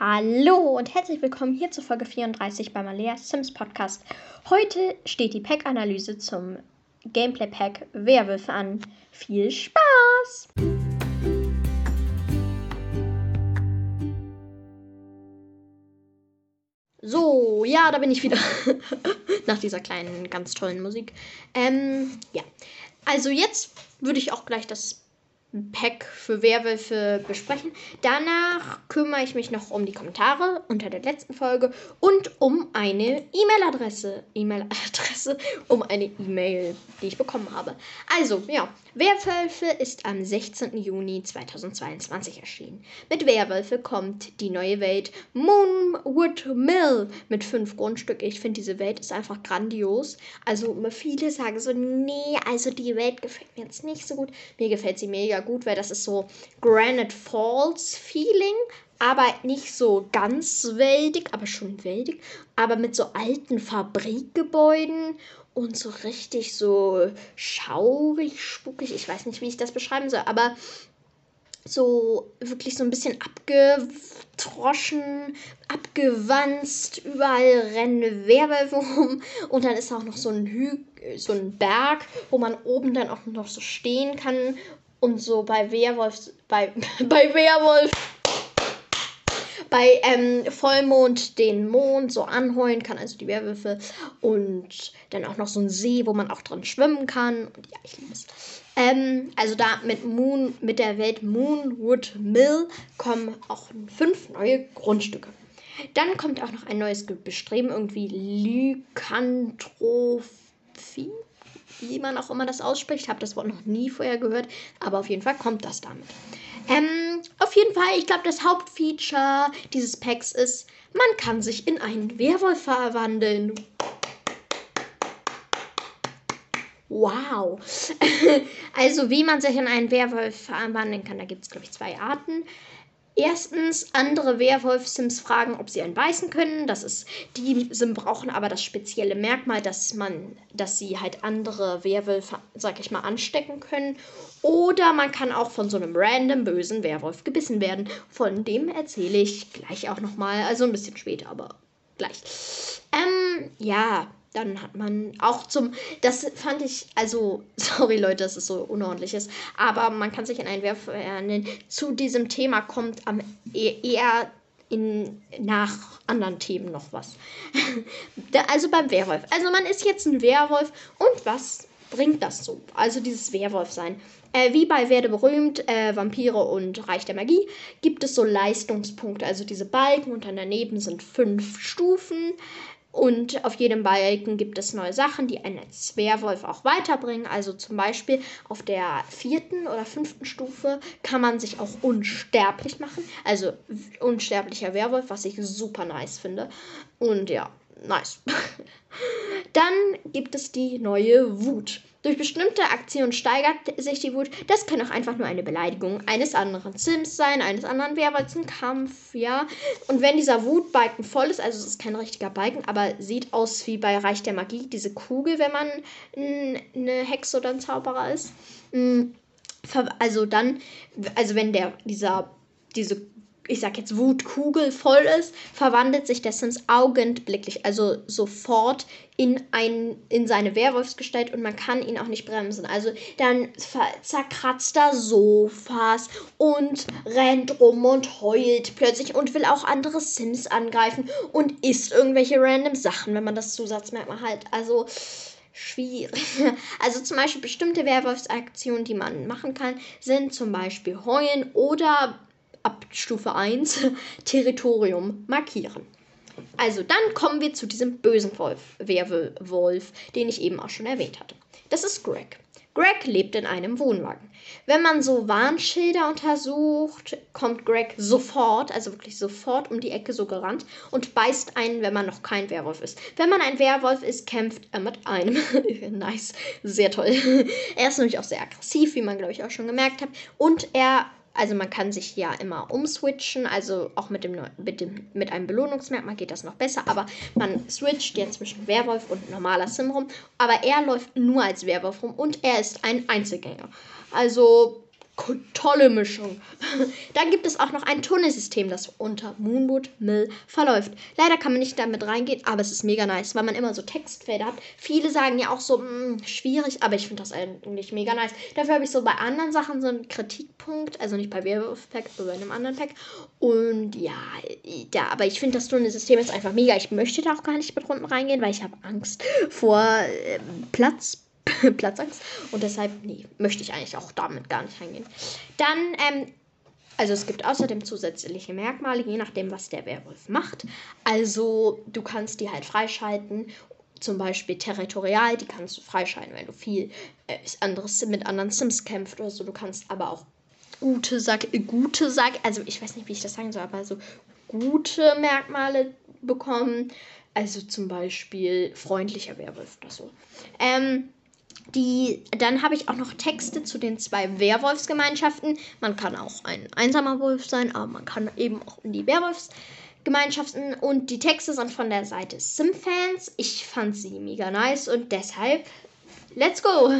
Hallo und herzlich willkommen hier zur Folge 34 beim Alea Sims Podcast. Heute steht die Pack-Analyse zum Gameplay-Pack Werwölfe an. Viel Spaß! So, ja, da bin ich wieder. Nach dieser kleinen, ganz tollen Musik. Ähm, ja. Also jetzt würde ich auch gleich das Pack für Werwölfe besprechen. Danach kümmere ich mich noch um die Kommentare unter der letzten Folge und um eine E-Mail-Adresse. E-Mail-Adresse, um eine E-Mail, die ich bekommen habe. Also, ja, Werwölfe ist am 16. Juni 2022 erschienen. Mit Werwölfe kommt die neue Welt Moonwood Mill mit fünf Grundstücken. Ich finde, diese Welt ist einfach grandios. Also, viele sagen so, nee, also die Welt gefällt mir jetzt nicht so gut. Mir gefällt sie mega gut, weil das ist so Granite Falls Feeling, aber nicht so ganz wäldig, aber schon wäldig, aber mit so alten Fabrikgebäuden und so richtig so schaurig, spukig. Ich weiß nicht, wie ich das beschreiben soll, aber so wirklich so ein bisschen abgetroschen, abgewanzt, überall rennen Werwölfe rum und dann ist auch noch so ein Hü so ein Berg, wo man oben dann auch noch so stehen kann und so bei Werwolf, bei, bei Werwolf, bei ähm, Vollmond den Mond so anheulen kann, also die Werwölfe. Und dann auch noch so ein See, wo man auch dran schwimmen kann. Und ja, ich liebe es. Ähm, also da mit Moon, mit der Welt Moonwood Mill kommen auch fünf neue Grundstücke. Dann kommt auch noch ein neues Bestreben, irgendwie Lykantrophie wie man auch immer das ausspricht. Ich habe das Wort noch nie vorher gehört, aber auf jeden Fall kommt das damit. Ähm, auf jeden Fall, ich glaube, das Hauptfeature dieses Packs ist, man kann sich in einen Werwolf verwandeln. Wow. also, wie man sich in einen Werwolf verwandeln kann, da gibt es, glaube ich, zwei Arten. Erstens, andere Werwolf-Sims fragen, ob sie einen beißen können. Das ist, die Sim brauchen aber das spezielle Merkmal, dass man, dass sie halt andere Werwölfe, sag ich mal, anstecken können. Oder man kann auch von so einem random bösen Werwolf gebissen werden. Von dem erzähle ich gleich auch nochmal. Also ein bisschen später, aber gleich. Ähm, ja, dann hat man auch zum, das fand ich, also, sorry Leute, dass es so unordentlich ist, aber man kann sich in einen Werfer nennen. Zu diesem Thema kommt am e-, eher in, nach anderen Themen noch was. also beim Werwolf. Also man ist jetzt ein Werwolf und was bringt das so? Also dieses Werwolf sein. Äh, wie bei Werde berühmt, äh, Vampire und Reich der Magie, gibt es so Leistungspunkte, also diese Balken und dann daneben sind fünf Stufen. Und auf jedem Balken gibt es neue Sachen, die einen als Werwolf auch weiterbringen. Also zum Beispiel auf der vierten oder fünften Stufe kann man sich auch unsterblich machen. Also unsterblicher Werwolf, was ich super nice finde. Und ja, nice. Dann gibt es die neue Wut. Durch bestimmte Aktionen steigert sich die Wut. Das kann auch einfach nur eine Beleidigung eines anderen Sims sein, eines anderen Werwolfs, ein Kampf, ja. Und wenn dieser Wutbalken voll ist, also es ist kein richtiger Balken, aber sieht aus wie bei Reich der Magie, diese Kugel, wenn man eine Hexe oder ein Zauberer ist. Mm, also dann, also wenn der, dieser, diese ich sag jetzt Wutkugel voll ist, verwandelt sich der Sims augenblicklich, also sofort in, ein, in seine Werwolfsgestalt und man kann ihn auch nicht bremsen. Also dann zerkratzt er Sofas und rennt rum und heult plötzlich und will auch andere Sims angreifen und isst irgendwelche random Sachen, wenn man das Zusatzmerkmal halt. Also schwierig. Also zum Beispiel bestimmte Werwolfsaktionen, die man machen kann, sind zum Beispiel heulen oder ab Stufe 1 Territorium markieren. Also dann kommen wir zu diesem bösen Wolf, Werwolf, den ich eben auch schon erwähnt hatte. Das ist Greg. Greg lebt in einem Wohnwagen. Wenn man so Warnschilder untersucht, kommt Greg sofort, also wirklich sofort um die Ecke so gerannt und beißt einen, wenn man noch kein Werwolf ist. Wenn man ein Werwolf ist, kämpft er mit einem. nice, sehr toll. er ist nämlich auch sehr aggressiv, wie man glaube ich auch schon gemerkt hat. Und er also man kann sich ja immer umswitchen, also auch mit, dem, mit, dem, mit einem Belohnungsmerkmal geht das noch besser, aber man switcht jetzt zwischen Werwolf und normaler Sim rum. Aber er läuft nur als Werwolf rum und er ist ein Einzelgänger. Also tolle Mischung. Dann gibt es auch noch ein Tunnelsystem, das unter Moonwood Mill verläuft. Leider kann man nicht damit reingehen, aber es ist mega nice, weil man immer so Textfelder hat. Viele sagen ja auch so, mh, hm, schwierig, aber ich finde das eigentlich mega nice. Dafür habe ich so bei anderen Sachen so einen Kritikpunkt, also nicht bei Werewolf Pack, aber bei einem anderen Pack. Und ja, ja aber ich finde das Tunnelsystem ist einfach mega. Ich möchte da auch gar nicht mit Runden reingehen, weil ich habe Angst vor äh, Platz Platzangst. Und deshalb, nee, möchte ich eigentlich auch damit gar nicht reingehen. Dann, ähm, also es gibt außerdem zusätzliche Merkmale, je nachdem, was der Werwolf macht. Also du kannst die halt freischalten. Zum Beispiel territorial, die kannst du freischalten, wenn du viel äh, anderes mit anderen Sims kämpft oder so. Du kannst aber auch gute Sag, gute Sag, also ich weiß nicht, wie ich das sagen soll, aber so gute Merkmale bekommen. Also zum Beispiel freundlicher Werwolf oder so. Ähm, die, dann habe ich auch noch Texte zu den zwei Werwolfsgemeinschaften. Man kann auch ein einsamer Wolf sein, aber man kann eben auch in die Werwolfsgemeinschaften. Und die Texte sind von der Seite Simfans. Ich fand sie mega nice und deshalb, let's go!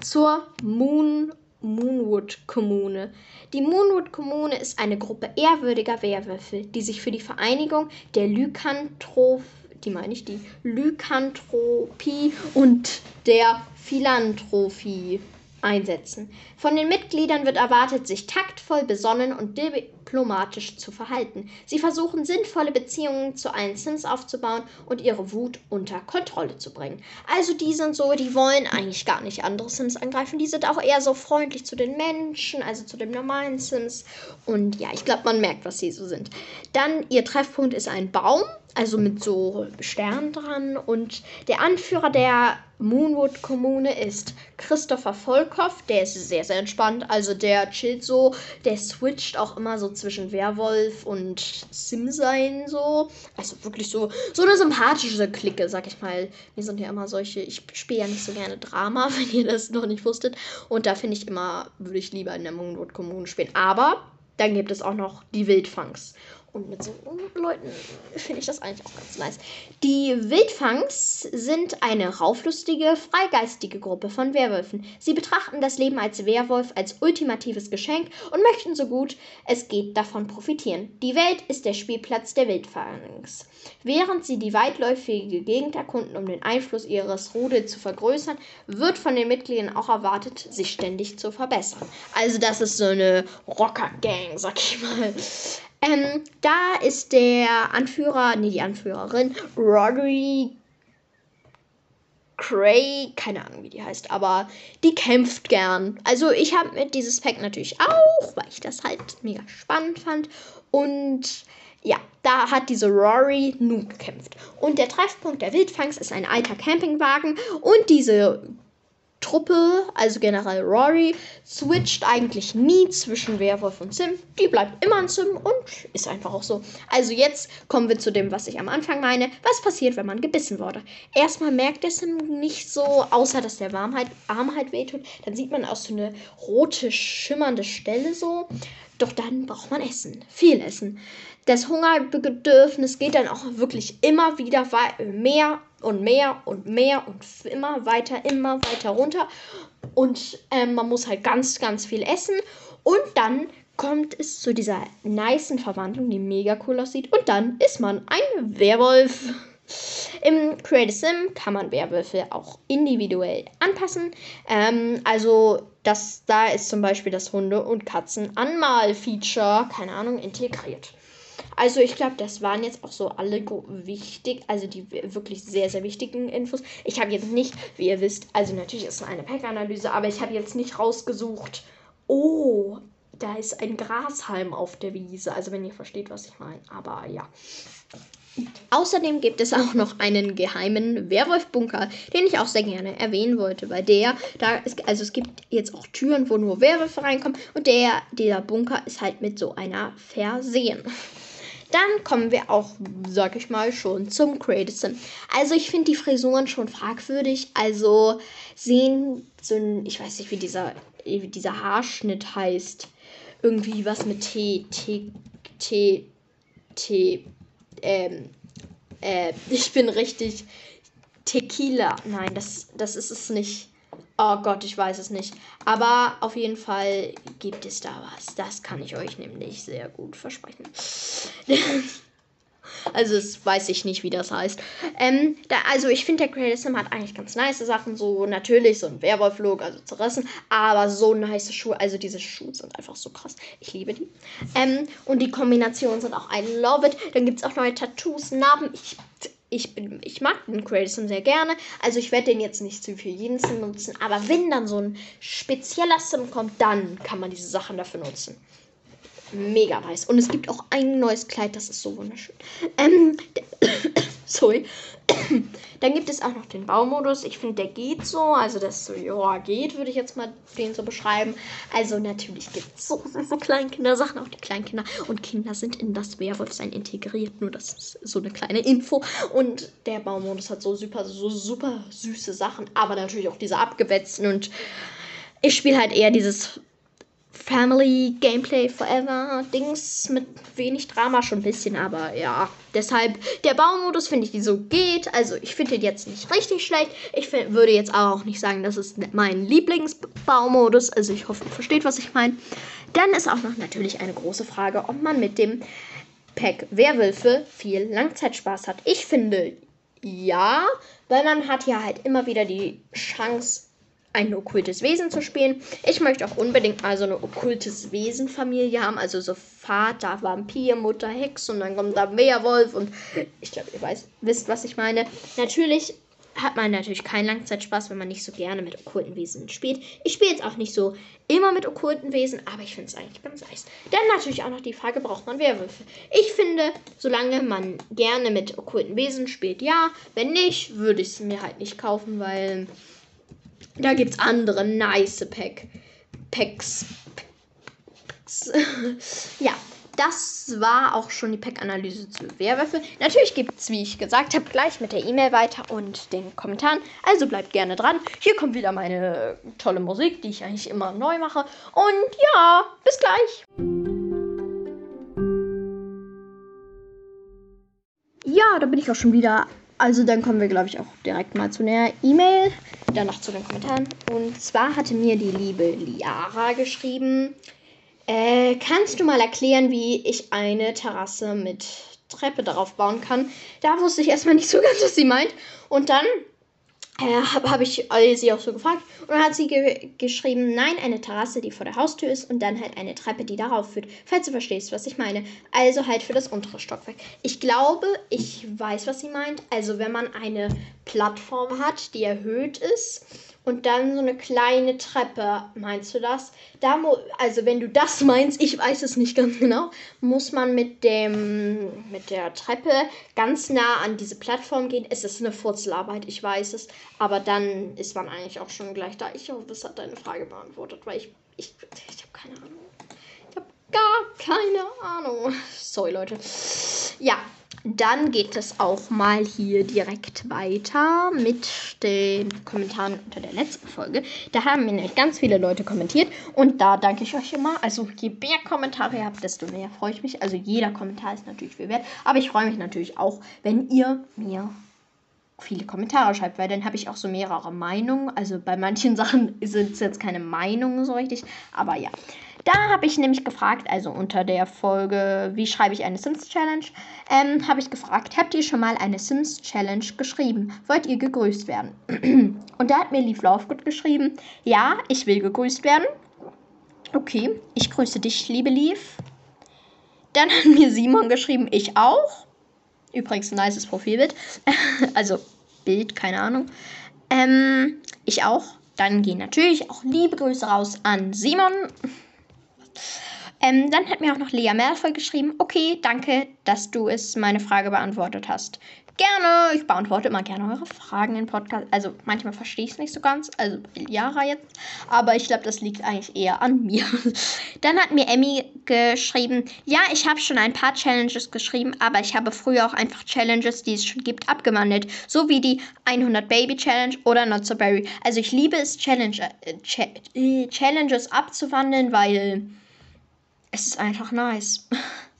Zur Moon Moonwood Kommune. Die Moonwood Kommune ist eine Gruppe ehrwürdiger Werwölfe, die sich für die Vereinigung der Lykanthropen die meine ich, die Lykanthropie und der Philanthropie einsetzen. Von den Mitgliedern wird erwartet, sich taktvoll, besonnen und diplomatisch zu verhalten. Sie versuchen sinnvolle Beziehungen zu allen Sims aufzubauen und ihre Wut unter Kontrolle zu bringen. Also die sind so, die wollen eigentlich gar nicht andere Sims angreifen. Die sind auch eher so freundlich zu den Menschen, also zu den normalen Sims. Und ja, ich glaube, man merkt, was sie so sind. Dann ihr Treffpunkt ist ein Baum also mit so Sternen dran. Und der Anführer der Moonwood-Kommune ist Christopher Volkov. Der ist sehr, sehr entspannt. Also der chillt so, der switcht auch immer so zwischen Werwolf und Sim-Sein so. Also wirklich so, so eine sympathische Clique, sag ich mal. Wir sind ja immer solche, ich spiele ja nicht so gerne Drama, wenn ihr das noch nicht wusstet. Und da finde ich immer, würde ich lieber in der Moonwood-Kommune spielen. Aber dann gibt es auch noch die Wildfangs. Und mit so Leuten finde ich das eigentlich auch ganz nice. Die Wildfangs sind eine rauflustige, freigeistige Gruppe von Werwölfen. Sie betrachten das Leben als Werwolf als ultimatives Geschenk und möchten so gut es geht davon profitieren. Die Welt ist der Spielplatz der Wildfangs. Während sie die weitläufige Gegend erkunden, um den Einfluss ihres Rudels zu vergrößern, wird von den Mitgliedern auch erwartet, sich ständig zu verbessern. Also das ist so eine Rocker-Gang, sag ich mal. Ähm, da ist der Anführer, nee, die Anführerin, Rodri Cray, keine Ahnung, wie die heißt, aber die kämpft gern. Also ich habe mit dieses Pack natürlich auch, weil ich das halt mega spannend fand. Und ja, da hat diese Rory nun gekämpft. Und der Treffpunkt der Wildfangs ist ein alter Campingwagen. Und diese Truppe, also General Rory, switcht eigentlich nie zwischen Werwolf und Sim. Die bleibt immer ein Sim und ist einfach auch so. Also jetzt kommen wir zu dem, was ich am Anfang meine. Was passiert, wenn man gebissen wurde? Erstmal merkt der Sim nicht so, außer dass der Warmheit, Arm halt wehtut. Dann sieht man auch so eine rote, schimmernde Stelle so. Doch dann braucht man Essen. Viel Essen. Das Hungerbedürfnis geht dann auch wirklich immer wieder mehr und mehr und mehr und immer weiter, immer weiter runter. Und ähm, man muss halt ganz, ganz viel essen. Und dann kommt es zu dieser niceen Verwandlung, die mega cool aussieht. Und dann ist man ein Werwolf. Im Create a Sim kann man Werwölfe auch individuell anpassen. Ähm, also das, da ist zum Beispiel das Hunde- und Katzen-Anmal-Feature, keine Ahnung, integriert. Also ich glaube, das waren jetzt auch so alle wichtig, also die wirklich sehr, sehr wichtigen Infos. Ich habe jetzt nicht, wie ihr wisst, also natürlich ist es eine Pack-Analyse, aber ich habe jetzt nicht rausgesucht, oh, da ist ein Grashalm auf der Wiese. Also wenn ihr versteht, was ich meine. Aber ja. Außerdem gibt es auch noch einen geheimen Werwolf-Bunker, den ich auch sehr gerne erwähnen wollte, weil der, da ist, also es gibt jetzt auch Türen, wo nur Werwölfe reinkommen und der, dieser Bunker ist halt mit so einer versehen. Dann kommen wir auch, sag ich mal, schon zum Creative Also ich finde die Frisuren schon fragwürdig. Also sehen so ein, ich weiß nicht, wie dieser, wie dieser Haarschnitt heißt. Irgendwie was mit T, T, T, T, ähm, äh, ich bin richtig Tequila. Nein, das, das ist es nicht. Oh Gott, ich weiß es nicht. Aber auf jeden Fall gibt es da was. Das kann ich euch nämlich sehr gut versprechen. also, das weiß ich nicht, wie das heißt. Ähm, da, also, ich finde, der Creative Sim hat eigentlich ganz nice Sachen. So, natürlich, so ein Werwolf-Look, also zerrissen. Aber so nice Schuhe. Also, diese Schuhe sind einfach so krass. Ich liebe die. Ähm, und die Kombinationen sind auch ein Love it. Dann gibt es auch neue Tattoos, Narben. Ich ich, bin, ich mag den Creative Sim sehr gerne. Also ich werde den jetzt nicht für jeden Sim nutzen. Aber wenn dann so ein spezieller Sim kommt, dann kann man diese Sachen dafür nutzen. Mega nice. Und es gibt auch ein neues Kleid, das ist so wunderschön. Ähm, sorry. Dann gibt es auch noch den Baumodus. Ich finde, der geht so. Also, das so, ja, geht, würde ich jetzt mal den so beschreiben. Also, natürlich gibt es so, so, so Kleinkinder-Sachen, auch die Kleinkinder. Und Kinder sind in das Werwolfsein integriert. Nur das ist so eine kleine Info. Und der Baumodus hat so super, so super süße Sachen. Aber natürlich auch diese abgewetzten. Und ich spiele halt eher dieses Family Gameplay Forever Dings mit wenig Drama schon ein bisschen, aber ja. Deshalb, der Baumodus finde ich, die so geht. Also, ich finde den jetzt nicht richtig schlecht. Ich find, würde jetzt auch nicht sagen, das ist mein Lieblingsbaumodus. Also, ich hoffe, ihr versteht, was ich meine. Dann ist auch noch natürlich eine große Frage, ob man mit dem Pack Werwölfe viel Langzeitspaß hat. Ich finde ja, weil man hat ja halt immer wieder die Chance, ein okkultes Wesen zu spielen. Ich möchte auch unbedingt mal so eine okkultes Wesen-Familie haben. Also so Vater, Vampir, Mutter, Hex und dann kommt da Werwolf und ich glaube, ihr weiß, wisst, was ich meine. Natürlich hat man natürlich keinen Langzeitspaß, wenn man nicht so gerne mit okkulten Wesen spielt. Ich spiele jetzt auch nicht so immer mit okkulten Wesen, aber ich finde es eigentlich ganz nice. Dann natürlich auch noch die Frage, braucht man Werwölfe? Ich finde, solange man gerne mit okkulten Wesen spielt, ja. Wenn nicht, würde ich es mir halt nicht kaufen, weil da gibt es andere nice Pack. Packs. Packs. ja, das war auch schon die Pack-Analyse zu Werwölfe. Natürlich gibt es, wie ich gesagt habe, gleich mit der E-Mail weiter und den Kommentaren. Also bleibt gerne dran. Hier kommt wieder meine tolle Musik, die ich eigentlich immer neu mache. Und ja, bis gleich. Ja, da bin ich auch schon wieder also dann kommen wir, glaube ich, auch direkt mal zu einer E-Mail, danach zu den Kommentaren. Und zwar hatte mir die liebe Liara geschrieben, äh, kannst du mal erklären, wie ich eine Terrasse mit Treppe darauf bauen kann? Da wusste ich erstmal nicht so ganz, was sie meint. Und dann äh, habe hab ich sie auch so gefragt. Und dann hat sie ge geschrieben, nein, eine Terrasse, die vor der Haustür ist und dann halt eine Treppe, die darauf führt. Falls du verstehst, was ich meine. Also halt für das untere Stockwerk. Ich glaube, ich weiß, was sie meint. Also wenn man eine Plattform hat, die erhöht ist und dann so eine kleine Treppe, meinst du das? Da also wenn du das meinst, ich weiß es nicht ganz genau, muss man mit dem mit der Treppe ganz nah an diese Plattform gehen. Es ist eine Furzelarbeit, ich weiß es, aber dann ist man eigentlich auch schon gleich da. Ich hoffe, das hat deine Frage beantwortet, weil ich ich, ich habe keine Ahnung. Ich habe gar keine Ahnung. Sorry, Leute. Ja, dann geht es auch mal hier direkt weiter mit den Kommentaren unter der letzten Folge. Da haben mir nämlich ganz viele Leute kommentiert und da danke ich euch immer. Also je mehr Kommentare ihr habt, desto mehr freue ich mich. Also jeder Kommentar ist natürlich viel wert, aber ich freue mich natürlich auch, wenn ihr mir viele Kommentare schreibt, weil dann habe ich auch so mehrere Meinungen. Also bei manchen Sachen sind es jetzt keine Meinungen so richtig, aber ja. Da habe ich nämlich gefragt, also unter der Folge, wie schreibe ich eine Sims Challenge, ähm, habe ich gefragt, habt ihr schon mal eine Sims Challenge geschrieben? Wollt ihr gegrüßt werden? Und da hat mir Leaf Lovegood geschrieben, ja, ich will gegrüßt werden. Okay, ich grüße dich, liebe Leaf. Dann hat mir Simon geschrieben, ich auch. Übrigens ein nices Profilbild. also Bild, keine Ahnung. Ähm, ich auch. Dann gehen natürlich auch liebe Grüße raus an Simon. Ähm, dann hat mir auch noch Lea Merfel geschrieben, okay, danke, dass du es meine Frage beantwortet hast. Gerne, ich beantworte immer gerne eure Fragen im Podcast. Also manchmal verstehe ich es nicht so ganz, also Jara jetzt, aber ich glaube, das liegt eigentlich eher an mir. Dann hat mir Emmy geschrieben, ja, ich habe schon ein paar Challenges geschrieben, aber ich habe früher auch einfach Challenges, die es schon gibt, abgewandelt, so wie die 100 Baby Challenge oder Not So Berry. Also ich liebe es, Challenge, äh, Ch äh, Challenges abzuwandeln, weil es ist einfach nice.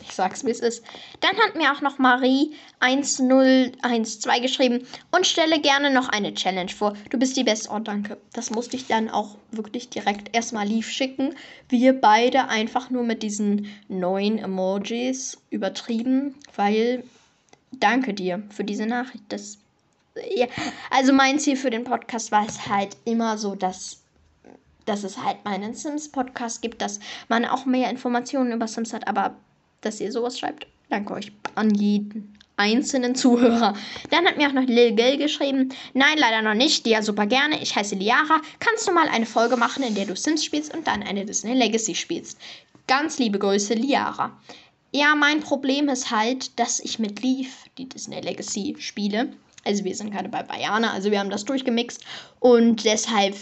Ich sag's, wie es ist. Dann hat mir auch noch Marie 1012 geschrieben und stelle gerne noch eine Challenge vor. Du bist die Beste. Oh, danke. Das musste ich dann auch wirklich direkt erstmal lief schicken. Wir beide einfach nur mit diesen neuen Emojis übertrieben, weil danke dir für diese Nachricht. Das, ja, also mein Ziel für den Podcast war es halt immer so, dass dass es halt meinen Sims-Podcast gibt, dass man auch mehr Informationen über Sims hat, aber dass ihr sowas schreibt, danke euch an jeden einzelnen Zuhörer. Dann hat mir auch noch Lil Gil geschrieben. Nein, leider noch nicht. Ja, super gerne. Ich heiße Liara. Kannst du mal eine Folge machen, in der du Sims spielst und dann eine Disney Legacy spielst? Ganz liebe Grüße, Liara. Ja, mein Problem ist halt, dass ich mit Leaf die Disney Legacy spiele. Also wir sind gerade bei Bayana, also wir haben das durchgemixt und deshalb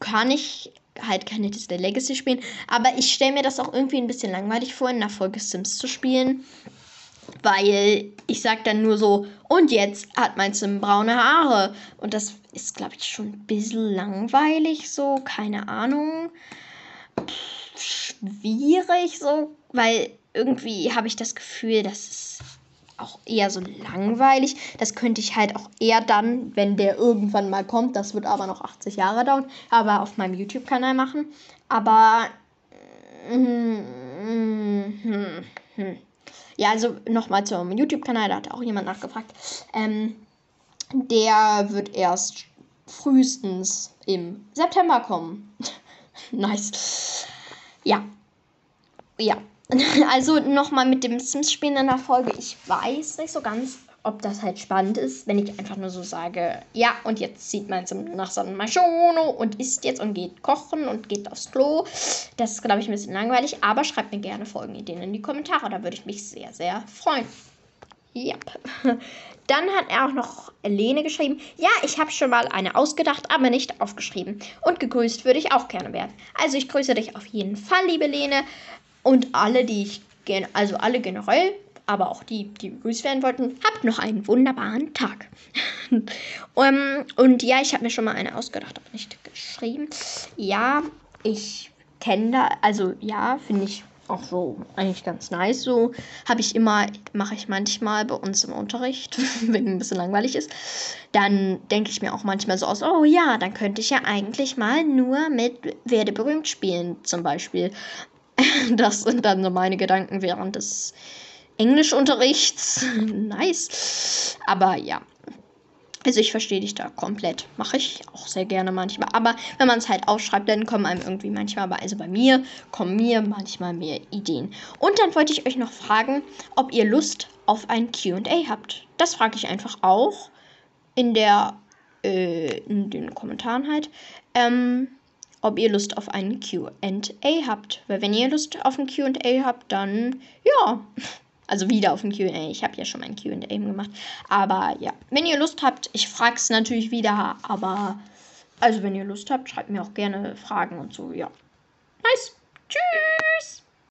kann ich halt keine Disney Legacy spielen. Aber ich stelle mir das auch irgendwie ein bisschen langweilig vor, in einer Folge Sims zu spielen. Weil ich sag dann nur so, und jetzt hat mein Sim braune Haare. Und das ist, glaube ich, schon ein bisschen langweilig, so, keine Ahnung. schwierig, so, weil irgendwie habe ich das Gefühl, dass es auch eher so langweilig. Das könnte ich halt auch eher dann, wenn der irgendwann mal kommt, das wird aber noch 80 Jahre dauern, aber auf meinem YouTube-Kanal machen. Aber. Mm, mm, mm, ja, also nochmal zum YouTube-Kanal, da hat auch jemand nachgefragt. Ähm, der wird erst frühestens im September kommen. nice. Ja. Ja, Also nochmal mit dem Sims-Spielen in der Folge. Ich weiß nicht so ganz, ob das halt spannend ist, wenn ich einfach nur so sage, ja, und jetzt sieht man Sim nach San Maschono und isst jetzt und geht kochen und geht aufs Klo. Das ist, glaube ich, ein bisschen langweilig, aber schreibt mir gerne Folgenideen in die Kommentare. Da würde ich mich sehr, sehr freuen. Yep. Dann hat er auch noch Lene geschrieben. Ja, ich habe schon mal eine ausgedacht, aber nicht aufgeschrieben. Und gegrüßt würde ich auch gerne werden. Also ich grüße dich auf jeden Fall, liebe Lene. Und alle, die ich gerne, also alle generell, aber auch die, die begrüßt werden wollten, habt noch einen wunderbaren Tag. um, und ja, ich habe mir schon mal eine ausgedacht, aber nicht geschrieben. Ja, ich kenne da, also ja, finde ich auch so eigentlich ganz nice. So habe ich immer, mache ich manchmal bei uns im Unterricht, wenn ein bisschen langweilig ist. Dann denke ich mir auch manchmal so aus, oh ja, dann könnte ich ja eigentlich mal nur mit Werde berühmt spielen, zum Beispiel. Das sind dann so meine Gedanken während des Englischunterrichts. nice. Aber ja. Also ich verstehe dich da komplett. Mache ich auch sehr gerne manchmal. Aber wenn man es halt aufschreibt, dann kommen einem irgendwie manchmal, also bei mir, kommen mir manchmal mehr Ideen. Und dann wollte ich euch noch fragen, ob ihr Lust auf ein QA habt. Das frage ich einfach auch in der äh, in den Kommentaren halt. Ähm, ob ihr Lust auf ein QA habt. Weil wenn ihr Lust auf ein QA habt, dann ja. Also wieder auf ein QA. Ich habe ja schon mein QA gemacht. Aber ja, wenn ihr Lust habt, ich frage es natürlich wieder. Aber also wenn ihr Lust habt, schreibt mir auch gerne Fragen und so. Ja. Nice. Tschüss.